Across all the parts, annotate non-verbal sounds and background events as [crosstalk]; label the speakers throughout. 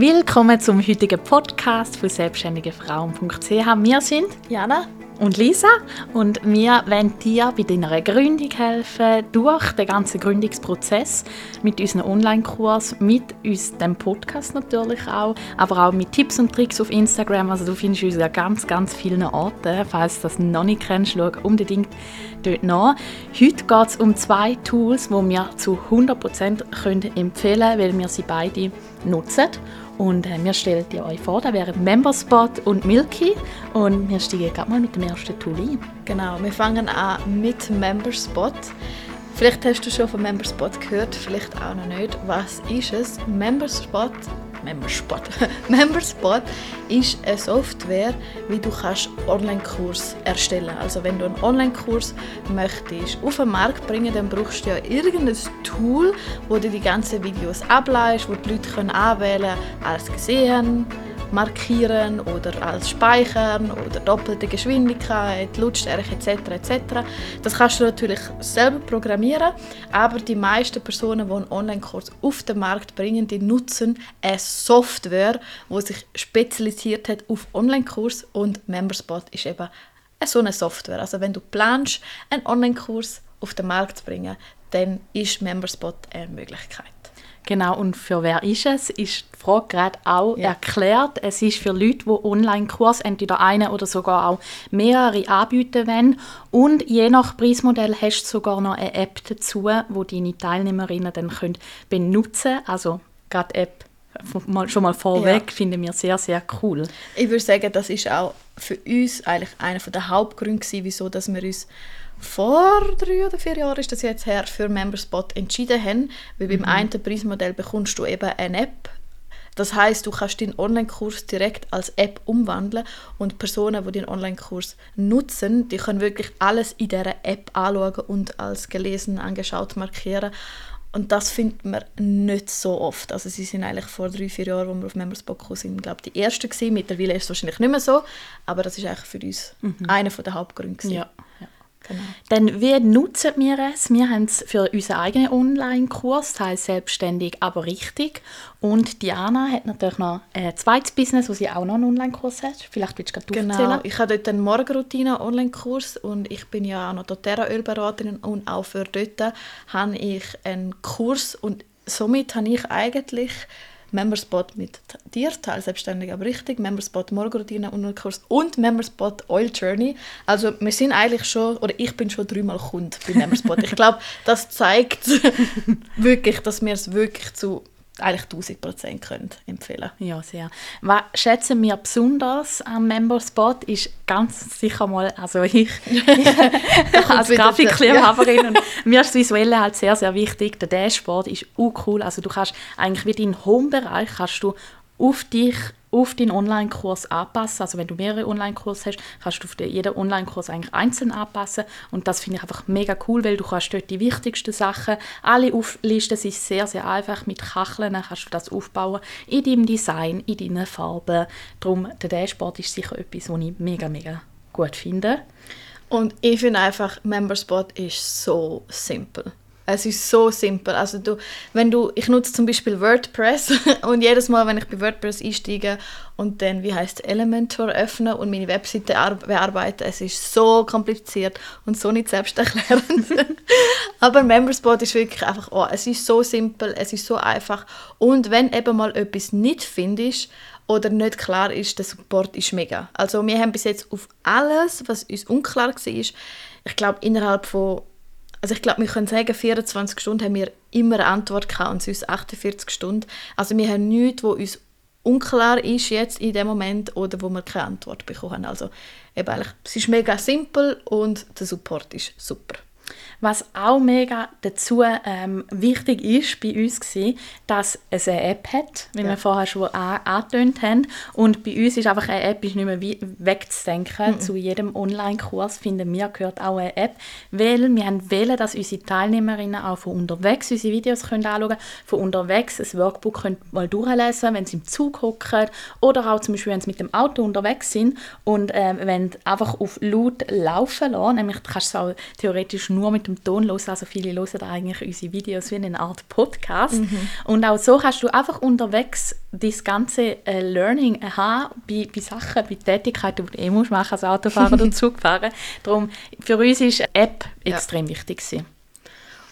Speaker 1: Willkommen zum heutigen Podcast von selbstständigefrauen.ch. Wir sind
Speaker 2: Jana
Speaker 1: und Lisa und wir wollen dir bei deiner Gründung helfen, durch den ganzen Gründungsprozess mit unserem Online-Kurs, mit unserem Podcast natürlich auch, aber auch mit Tipps und Tricks auf Instagram. Also du findest uns an ganz, ganz vielen Orten. Falls du das noch nicht kennst, schau unbedingt dort nach. Heute geht es um zwei Tools, die wir zu 100% empfehlen können, weil wir sie beide nutzen. Und äh, wir stellen die euch vor, da wären Memberspot und Milky. Und wir steigen gerade mal mit dem ersten Tool ein.
Speaker 2: Genau, wir fangen an mit Memberspot. Vielleicht hast du schon von Memberspot gehört, vielleicht auch noch nicht. Was ist es? Memberspot Memberspot. [laughs] Memberspot ist eine Software, wie du kannst Online-Kurs erstellen. Also wenn du einen Online-Kurs möchtest auf den Markt bringen, dann brauchst du ja irgendein Tool, wo du die ganzen Videos ableist, wo die Leute können anwählen als gesehen markieren oder als Speichern oder doppelte Geschwindigkeit, Lautstärke etc. etc. Das kannst du natürlich selber programmieren, aber die meisten Personen, die einen Online-Kurs auf den Markt bringen, die nutzen eine Software, die sich spezialisiert hat auf Online-Kurs und Memberspot ist eben so eine Software. Also wenn du planst, einen Online-Kurs auf den Markt zu bringen, dann ist Memberspot eine Möglichkeit.
Speaker 1: Genau, und für wer ist es? Ist die Frage gerade auch ja. erklärt. Es ist für Leute, die Online-Kurs entweder eine oder sogar auch mehrere anbieten wollen. Und je nach Preismodell hast du sogar noch eine App dazu, wo deine Teilnehmerinnen dann können benutzen können. Also gerade App schon mal vorweg, ja. finden wir sehr, sehr cool.
Speaker 2: Ich würde sagen, das ist auch für uns eigentlich einer der Hauptgründe, wieso dass wir uns vor drei oder vier Jahren ist das jetzt her, für Memberspot entschieden haben, weil beim mhm. einen Preismodell bekommst du eben eine App. Das heißt, du kannst deinen Online-Kurs direkt als App umwandeln und Personen, die den Online-Kurs nutzen, die können wirklich alles in dieser App anschauen und als gelesen, angeschaut markieren. Und das findet man nicht so oft. Also sie sind eigentlich vor drei, vier Jahren, als wir auf Memberspot gekommen sind, glaube die Ersten gewesen. Mittlerweile ist es wahrscheinlich nicht mehr so, aber das ist eigentlich für uns mhm. einer der Hauptgründe.
Speaker 1: Ja. Genau. Dann, wie nutzen wir es? Wir haben es für unseren eigenen Online-Kurs, das heisst selbstständig, aber richtig. Und Diana hat natürlich noch ein zweites Business, wo sie auch noch einen Online-Kurs hat. Vielleicht willst du gerade
Speaker 2: genau. Ich habe dort einen Morgenroutine-Online-Kurs und ich bin ja auch noch doTERRA-Ölberaterin und auch für dort habe ich einen Kurs und somit habe ich eigentlich Memberspot mit dir, Teil selbstständig, aber richtig, Memberspot Morgenroutine und Kurs und Memberspot Oil Journey. Also wir sind eigentlich schon, oder ich bin schon dreimal Kunde bei Memberspot. ich glaube, das zeigt [laughs] wirklich, dass wir es wirklich zu eigentlich 1000 Prozent können empfehlen
Speaker 1: Ja, sehr. Was schätzen wir besonders am Memberspot ist ganz sicher mal, also ich, [laughs] ich als Grafikliebhaberin ja. mir ist das Visuelle halt sehr, sehr wichtig. Der Dashboard ist auch cool, also du kannst eigentlich wie deinen Home-Bereich kannst du auf dich auf deinen Online-Kurs anpassen. Also wenn du mehrere Online-Kurse hast, kannst du auf jeden Online-Kurs eigentlich einzeln anpassen. Und das finde ich einfach mega cool, weil du kannst dort die wichtigsten Sachen alle auflisten. Es ist sehr, sehr einfach. Mit Kacheln kannst du das aufbauen in deinem Design, in deinen Farben. Darum, der Dashboard ist sicher etwas, was ich mega, mega gut finde.
Speaker 2: Und ich finde einfach, Memberspot ist so simpel. Es ist so simpel. Also du, wenn du, ich nutze zum Beispiel WordPress [laughs] und jedes Mal, wenn ich bei WordPress einsteige und dann, wie heißt Elementor öffne und meine Webseite bearbeite, es ist so kompliziert und so nicht selbsterklärend. [laughs] Aber Memberspot ist wirklich einfach, oh, es ist so simpel, es ist so einfach und wenn eben mal etwas nicht findest oder nicht klar ist, der Support ist mega. Also wir haben bis jetzt auf alles, was uns unklar war, ich glaube innerhalb von also ich glaube, wir können sagen, 24 Stunden haben wir immer eine Antwort gehabt und sonst 48 Stunden. Also wir haben nichts, wo uns unklar ist jetzt in dem Moment oder wo wir keine Antwort bekommen haben. Also eben es ist mega simpel und der Support ist super.
Speaker 1: Was auch mega dazu ähm, wichtig ist bei uns war, dass es eine App hat, wie ja. wir vorher schon angetönt haben. Und bei uns ist einfach eine App ist nicht mehr wegzudenken. Mhm. Zu jedem Online-Kurs finden wir gehört auch eine App, weil wir haben wählen, dass unsere Teilnehmerinnen auch von unterwegs unsere Videos können anschauen können, von unterwegs ein Workbook können mal durchlesen wenn sie im Zug hocken oder auch zum Beispiel, wenn sie mit dem Auto unterwegs sind und ähm, wenn einfach auf laut laufen lassen, nämlich kannst du es auch theoretisch nur mit dem Ton hören. Also viele hören eigentlich unsere Videos wie eine Art Podcast. Mhm. Und auch so kannst du einfach unterwegs das ganze äh, Learning haben bei, bei Sachen, bei Tätigkeiten, die du eh musst machen als Autofahrer oder [laughs] Zugfahrer. Darum, für uns ist eine App extrem ja. wichtig gewesen.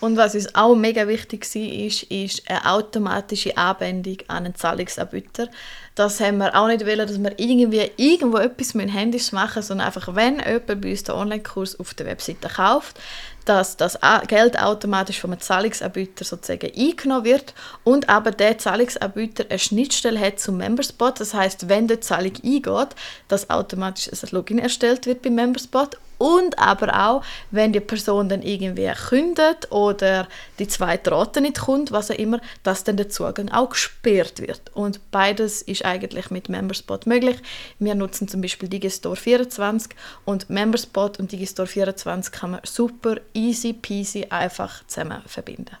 Speaker 2: Und was uns auch mega wichtig war, ist, ist eine automatische Anbindung an einen Zahlungsanbieter. Das haben wir auch nicht wollen, dass wir irgendwie irgendwo etwas mit dem Handy machen, sondern einfach, wenn jemand bei uns den Online-Kurs auf der Webseite kauft, dass das Geld automatisch vom Zahlungsanbieter sozusagen eingenommen wird und aber der Zahlungsanbieter eine Schnittstelle hat zum Memberspot. Das heißt, wenn die Zahlung eingeht, dass automatisch ein Login erstellt wird beim Memberspot und aber auch, wenn die Person dann irgendwie kündet oder die zweite Rate nicht kommt, was auch immer, dass dann der Zugang auch gesperrt wird. Und beides ist eigentlich mit Memberspot möglich. Wir nutzen zum Beispiel Digistore 24 und Memberspot und Digistore 24 kann man super easy peasy einfach zusammen verbinden.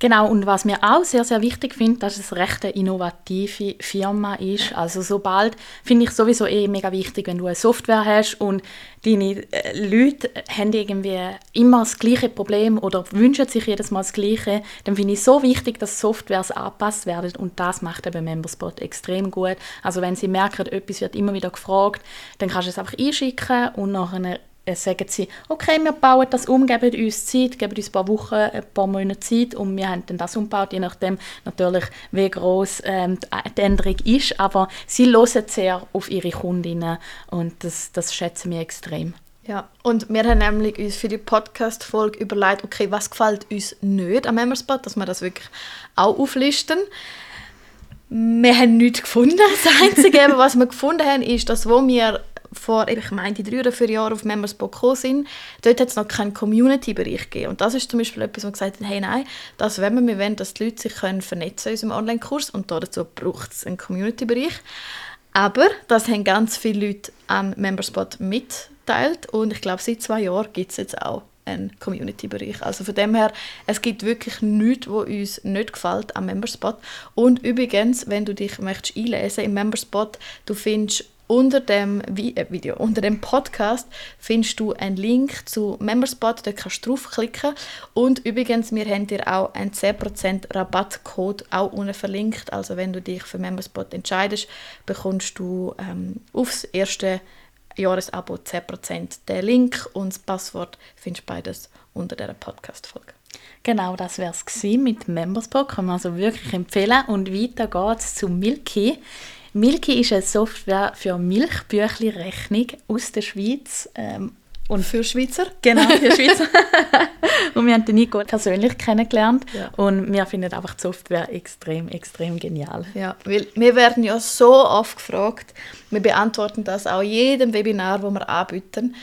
Speaker 1: Genau, und was mir auch sehr, sehr wichtig finde, dass es eine recht innovative Firma ist. Also sobald, finde ich sowieso eh mega wichtig, wenn du eine Software hast und deine äh, Leute haben irgendwie immer das gleiche Problem oder wünschen sich jedes Mal das Gleiche, dann finde ich es so wichtig, dass Softwares angepasst werden und das macht eben Memberspot extrem gut. Also wenn sie merken, etwas wird immer wieder gefragt, dann kannst du es einfach einschicken und nachher sagen sie, okay, wir bauen das um, geben uns Zeit, geben uns ein paar Wochen, ein paar Monate Zeit und wir haben dann das umgebaut, je nachdem natürlich, wie groß ähm, die Änderung ist, aber sie hören sehr auf ihre Kundinnen und das, das schätzen wir extrem.
Speaker 2: Ja, und wir haben nämlich uns für die Podcast-Folge überlegt, okay, was gefällt uns nicht am Memberspot, dass wir das wirklich auch auflisten. Wir haben nichts gefunden. Das Einzige, [laughs] was wir gefunden haben, ist, dass wo wir vor, ich meine, die drei oder vier Jahren auf Memberspot gekommen sind, dort hat es noch keinen Community-Bereich gegeben. Und das ist zum Beispiel etwas, wo wir gesagt haben, hey, nein, das wollen wir, wir wollen, dass die Leute sich können vernetzen in unserem Online-Kurs und dazu braucht es einen Community-Bereich. Aber das haben ganz viele Leute am Memberspot mitteilt und ich glaube, seit zwei Jahren gibt es jetzt auch einen Community-Bereich. Also von dem her, es gibt wirklich nichts, was uns nicht gefällt am Memberspot. Und übrigens, wenn du dich möchtest einlesen im Memberspot, du findest unter dem äh, Video, unter dem Podcast findest du einen Link zu Memberspot, da kannst du draufklicken. Und übrigens, wir haben dir auch einen 10% Rabattcode auch unten verlinkt. Also wenn du dich für Memberspot entscheidest, bekommst du ähm, aufs erste Jahresabo 10% den Link und das Passwort findest du beides unter dieser Podcast-Folge.
Speaker 1: Genau, das wäre es mit Memberspot, kann man also wirklich empfehlen. Und weiter geht es zu Milky. Milky ist eine Software für Milchbüchli-Rechnung aus der Schweiz.
Speaker 2: Ähm, und für Schweizer?
Speaker 1: Genau, für [laughs] Schweizer. und wir haben den Nico persönlich kennengelernt ja. und wir finden einfach die Software extrem, extrem genial.
Speaker 2: Ja, weil wir werden ja so oft gefragt, wir beantworten das auch jedem Webinar, wo wir anbieten.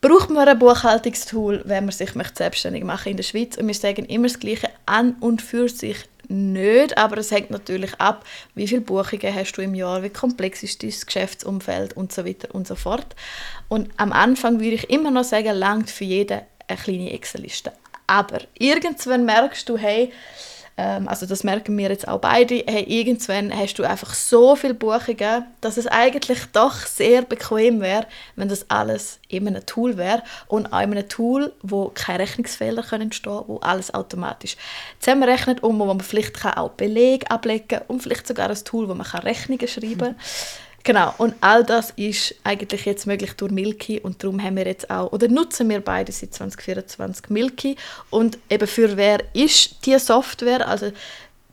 Speaker 2: Braucht man ein Buchhaltungstool, wenn man sich selbstständig machen in der Schweiz? Und wir sagen immer das Gleiche, an und für sich nicht, aber es hängt natürlich ab, wie viele Buchungen hast du im Jahr, wie komplex ist dein Geschäftsumfeld und so weiter und so fort. Und am Anfang würde ich immer noch sagen, langt für jeden eine kleine Excel-Liste. Aber irgendwann merkst du, hey, ähm, also das merken wir jetzt auch beide, hey, irgendwann hast du einfach so viele Buchungen, dass es eigentlich doch sehr bequem wäre, wenn das alles in einem Tool wäre und auch in einem Tool, wo keine Rechnungsfehler können entstehen wo alles automatisch zusammenrechnet und wo man vielleicht auch Belege ablegen kann und vielleicht sogar ein Tool, wo man Rechnungen schreiben kann. [laughs] Genau, und all das ist eigentlich jetzt möglich durch Milky und darum haben wir jetzt auch, oder nutzen wir beide seit 2024 Milky. Und eben für wer ist die Software, also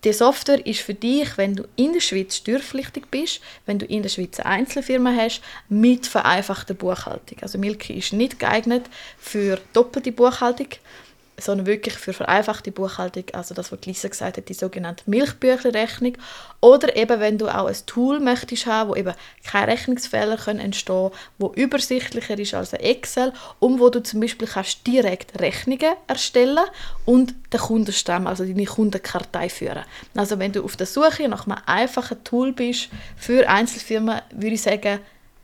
Speaker 2: die Software ist für dich, wenn du in der Schweiz steuerpflichtig bist, wenn du in der Schweiz eine Einzelfirma hast, mit vereinfachter Buchhaltung. Also Milky ist nicht geeignet für doppelte Buchhaltung, sondern wirklich für vereinfachte Buchhaltung, also das, was Lisa gesagt hat, die sogenannte Milchbüchlerrechnung. Oder eben, wenn du auch ein Tool möchtest haben, wo eben keine Rechnungsfehler können entstehen wo übersichtlicher ist als Excel und wo du zum Beispiel kannst direkt Rechnungen erstellen und den Kundenstamm, also deine Kundenkartei führen. Also wenn du auf der Suche nach einem einfachen Tool bist für Einzelfirmen, würde ich sagen,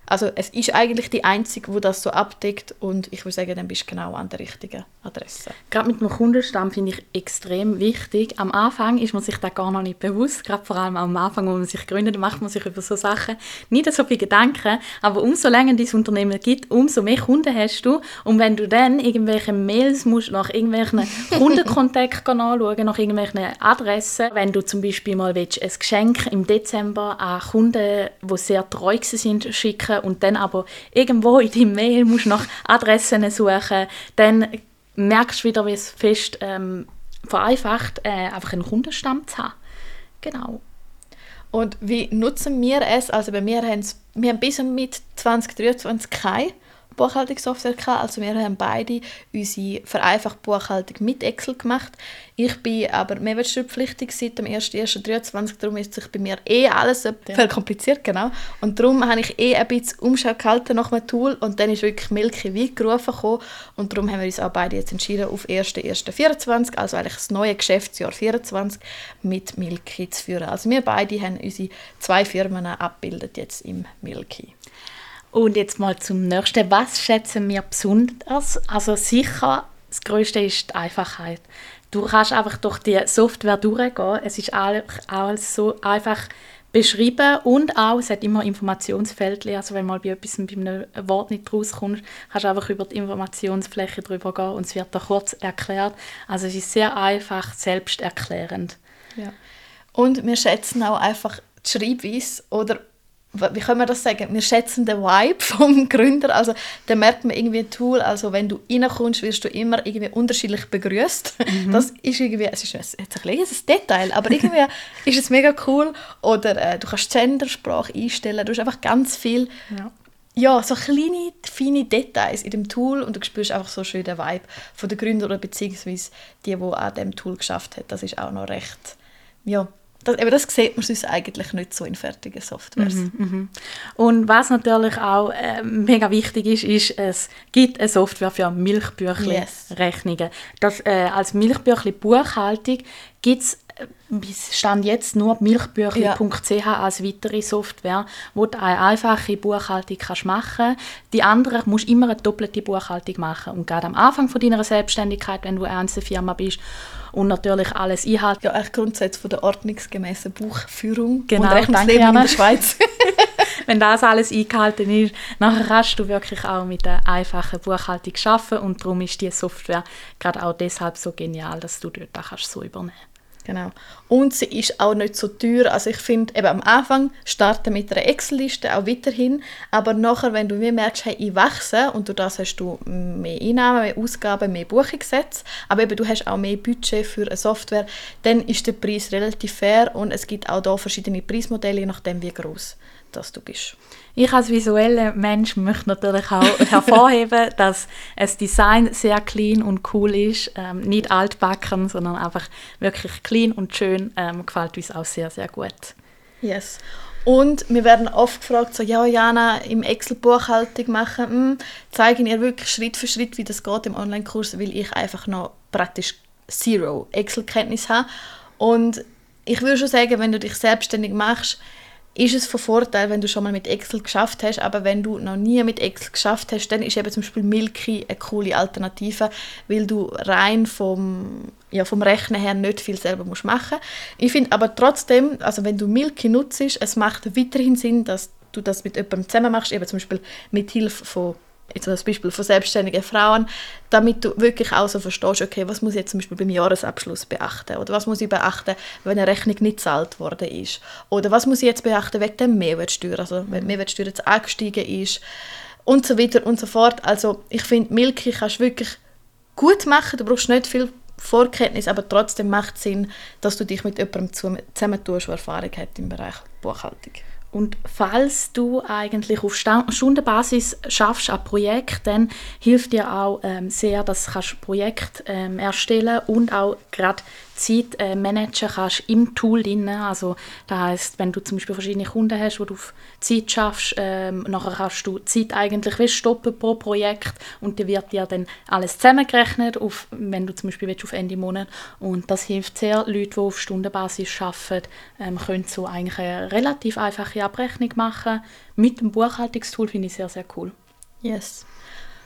Speaker 2: Also es ist eigentlich die einzige, wo das so abdeckt und ich würde sagen, dann bist du genau an der richtigen Adresse.
Speaker 1: Gerade mit dem Kundenstamm finde ich extrem wichtig. Am Anfang ist man sich da gar noch nicht bewusst, gerade vor allem am Anfang, wo man sich gründet, macht man sich über so Sachen nicht so viel Gedanken, aber umso länger dein Unternehmen gibt, umso mehr Kunden hast du und wenn du dann irgendwelche Mails musst nach irgendwelchen [laughs] Kundenkontakten anschauen, nach irgendwelchen Adressen, wenn du zum Beispiel mal willst, ein Geschenk im Dezember an Kunden, die sehr treu sind, schicken und dann aber irgendwo in deinem Mail musst nach Adressen suchen, dann merkst du wieder, wie es fest ähm, vereinfacht, äh, einfach einen Kundenstamm zu haben. Genau.
Speaker 2: Und wie nutzen wir es? Also bei mir haben wir haben bis mit 2023 keine Buchhaltungssoftware gehabt. Also wir haben beide unsere vereinfachte Buchhaltung mit Excel gemacht. Ich bin aber mehrwertsteuerpflichtig seit dem 1.1.23, darum ist sich bei mir eh alles ja. verkompliziert, genau. Und darum habe ich eh ein bisschen Umschau gehalten nach einem Tool und dann ist wirklich Milky wie gerufen gekommen. und darum haben wir uns auch beide jetzt entschieden, auf 1.1.24, also eigentlich das neue Geschäftsjahr 24 mit Milky zu führen. Also wir beide haben unsere zwei Firmen abgebildet jetzt im Milky.
Speaker 1: Und jetzt mal zum nächsten. Was schätzen wir besonders? Also sicher, das Größte ist die Einfachheit. Du kannst einfach durch die Software durchgehen. Es ist alles so einfach beschrieben und auch, es hat immer Informationsfeldchen, also wenn mal bei etwas bei einem Wort nicht rauskommst, kannst du einfach über die Informationsfläche drüber gehen und es wird da kurz erklärt. Also es ist sehr einfach, selbsterklärend.
Speaker 2: Ja. Und wir schätzen auch einfach die Schreibweise oder wie kann man das sagen? Wir schätzen den Vibe [laughs] vom Gründer. Also, da merkt man irgendwie ein Tool. Also, wenn du reinkommst, wirst du immer irgendwie unterschiedlich begrüßt. Mhm. Das ist irgendwie, es ist jetzt ein kleines Detail, aber irgendwie [laughs] ist es mega cool. Oder äh, du kannst Gendersprache einstellen. Du hast einfach ganz viel, ja. ja. so kleine, feine Details in dem Tool und du spürst einfach so schön den Vibe von der Gründer oder beziehungsweise die, die an dem Tool geschafft hat. Das ist auch noch recht, ja, das, eben das sieht man sonst eigentlich nicht so in fertigen Softwares. Mhm,
Speaker 1: mhm. Und was natürlich auch äh, mega wichtig ist, ist, es gibt eine Software für Milchbüchli-Rechnungen. Yes. äh, als Milchbüchli-Buchhaltung gibt es bis Stand jetzt nur milchbüchli.ch ja. als weitere Software, wo du eine einfache Buchhaltung kannst machen kannst. Die anderen musst du immer eine doppelte Buchhaltung machen. Und gerade am Anfang von deiner Selbstständigkeit, wenn du eine Einzelfirma bist und natürlich alles einhalten.
Speaker 2: Ja, eigentlich Grundsätze von der ordnungsgemäßen Buchführung
Speaker 1: genau,
Speaker 2: und Rechnungsleben in der Schweiz. [laughs] [laughs]
Speaker 1: Wenn das alles eingehalten ist, dann kannst du wirklich auch mit der einfachen Buchhaltung arbeiten und darum ist die Software gerade auch deshalb so genial, dass du dort auch so übernehmen kannst.
Speaker 2: Genau. Und sie ist auch nicht so teuer. Also ich finde, eben am Anfang starten mit einer Excel-Liste auch weiterhin, aber nachher, wenn du mir merkst, hey, ich wachse und durch das hast du mehr Einnahmen, mehr Ausgaben, mehr Buchungssätze, aber eben du hast auch mehr Budget für eine Software, dann ist der Preis relativ fair und es gibt auch da verschiedene Preismodelle, je nachdem wie groß das du bist.
Speaker 1: Ich als visueller Mensch möchte natürlich auch [laughs] hervorheben, dass das Design sehr clean und cool ist. Ähm, nicht altbacken, sondern einfach wirklich clean und schön. Ähm, gefällt uns auch sehr, sehr gut.
Speaker 2: Yes. Und wir werden oft gefragt, so, ja, Jana, im Excel-Buchhaltung machen, hm, zeigen ihr wirklich Schritt für Schritt, wie das geht im Online-Kurs, weil ich einfach noch praktisch zero Excel-Kenntnis habe. Und ich würde schon sagen, wenn du dich selbstständig machst, ist es von Vorteil, wenn du schon mal mit Excel geschafft hast, aber wenn du noch nie mit Excel geschafft hast, dann ist eben zum Beispiel Milky eine coole Alternative, weil du rein vom, ja, vom Rechnen her nicht viel selber musst machen. Ich finde aber trotzdem, also wenn du Milky nutzt, es macht weiterhin Sinn, dass du das mit jemandem zusammen machst, eben zum Beispiel mit Hilfe von jetzt das Beispiel von selbstständigen Frauen, damit du wirklich auch so verstehst, okay, was muss ich jetzt zum Beispiel beim Jahresabschluss beachten oder was muss ich beachten, wenn eine Rechnung nicht gezahlt worden ist oder was muss ich jetzt beachten wegen der Mehrwertsteuer, also wenn die Mehrwertsteuer jetzt angestiegen ist und so weiter und so fort. Also ich finde, Milky kannst du wirklich gut machen, du brauchst nicht viel Vorkenntnis, aber trotzdem macht es Sinn, dass du dich mit jemandem zusammentust, der Erfahrung hat im Bereich Buchhaltung.
Speaker 1: Und falls du eigentlich auf Stundenbasis schaffst ein Projekt, dann hilft dir auch ähm, sehr, dass du Projekt ähm, erstellen und auch gerade Zeit äh, managen kannst im Tool drin. Also das heißt, wenn du zum Beispiel verschiedene Kunden hast, wo du auf Zeit schaffst, ähm, nachher kannst du Zeit eigentlich stoppen pro Projekt und dann wird dir dann alles zusammengerechnet, auf, wenn du zum Beispiel willst, auf Ende Monat. Und das hilft sehr. Leute, die auf Stundenbasis arbeiten, ähm, können so eigentlich eine relativ einfache Abrechnung machen. Mit dem Buchhaltungstool finde ich sehr, sehr cool.
Speaker 2: Yes.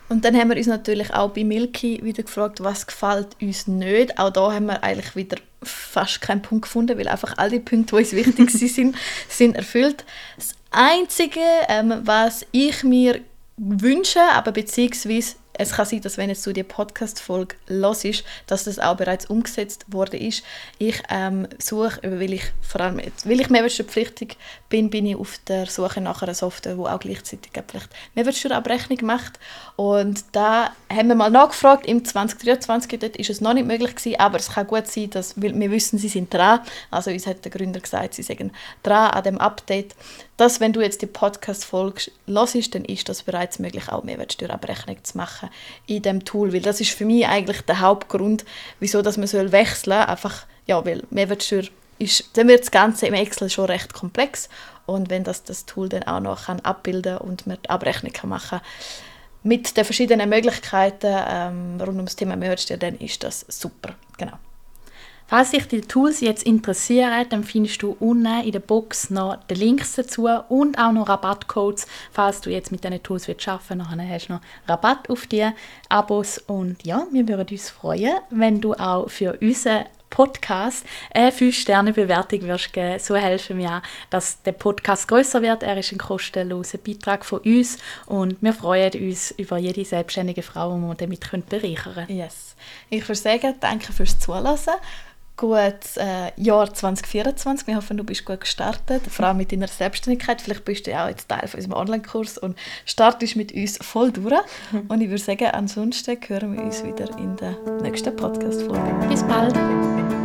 Speaker 2: Und dann haben wir uns natürlich auch bei Milky wieder gefragt, was gefällt uns nicht. Auch da haben wir eigentlich wieder fast keinen Punkt gefunden, weil einfach all die Punkte, die uns wichtig [laughs] sind, sind erfüllt. Das Einzige, ähm, was ich mir wünsche, aber beziehungsweise es kann sein, dass wenn jetzt du die Podcast-Folge hörst, dass das auch bereits umgesetzt worden ist. Ich ähm, suche, weil ich vor allem, weil ich mehrwertsteuerpflichtig bin, bin ich auf der Suche nach einer Software, die auch gleichzeitig vielleicht Mehrwertsteuerabrechnung macht. Und da haben wir mal nachgefragt, im 2023, dort ist es noch nicht möglich gewesen, aber es kann gut sein, dass, weil wir wissen, sie sind dran, also uns hat der Gründer gesagt, sie sind dran an dem Update, dass wenn du jetzt die Podcast-Folge hörst, dann ist das bereits möglich, auch Mehrwertsteuerabrechnung zu machen in dem Tool, weil das ist für mich eigentlich der Hauptgrund, wieso dass man soll wechseln soll, einfach, ja, weil Mehrwertsteuer ist, dann wird das Ganze im Excel schon recht komplex. Und wenn das das Tool dann auch noch kann abbilden und man die Abrechnung kann machen mit den verschiedenen Möglichkeiten ähm, rund um das Thema Mehrwertsteuer, dann ist das super, genau.
Speaker 1: Falls dich die Tools jetzt interessieren, dann findest du unten in der Box noch die Links dazu und auch noch Rabattcodes, falls du jetzt mit diesen Tools arbeiten willst. Dann hast du noch Rabatt auf die Abos und ja, wir würden uns freuen, wenn du auch für unseren Podcast eine 5-Sterne-Bewertung wirst geben. So helfen wir dass der Podcast größer wird. Er ist ein kostenloser Beitrag von uns und wir freuen uns über jede selbstständige Frau, die wir damit bereichern können.
Speaker 2: Yes. Ich würde sagen, danke fürs Zuhören gutes äh, Jahr 2024. Wir hoffen, du bist gut gestartet, vor allem mit deiner Selbstständigkeit. Vielleicht bist du ja auch jetzt Teil von unserem Online-Kurs und startest mit uns voll durch. Mhm. Und ich würde sagen, ansonsten hören wir uns wieder in der nächsten Podcast-Folge.
Speaker 1: Bis bald!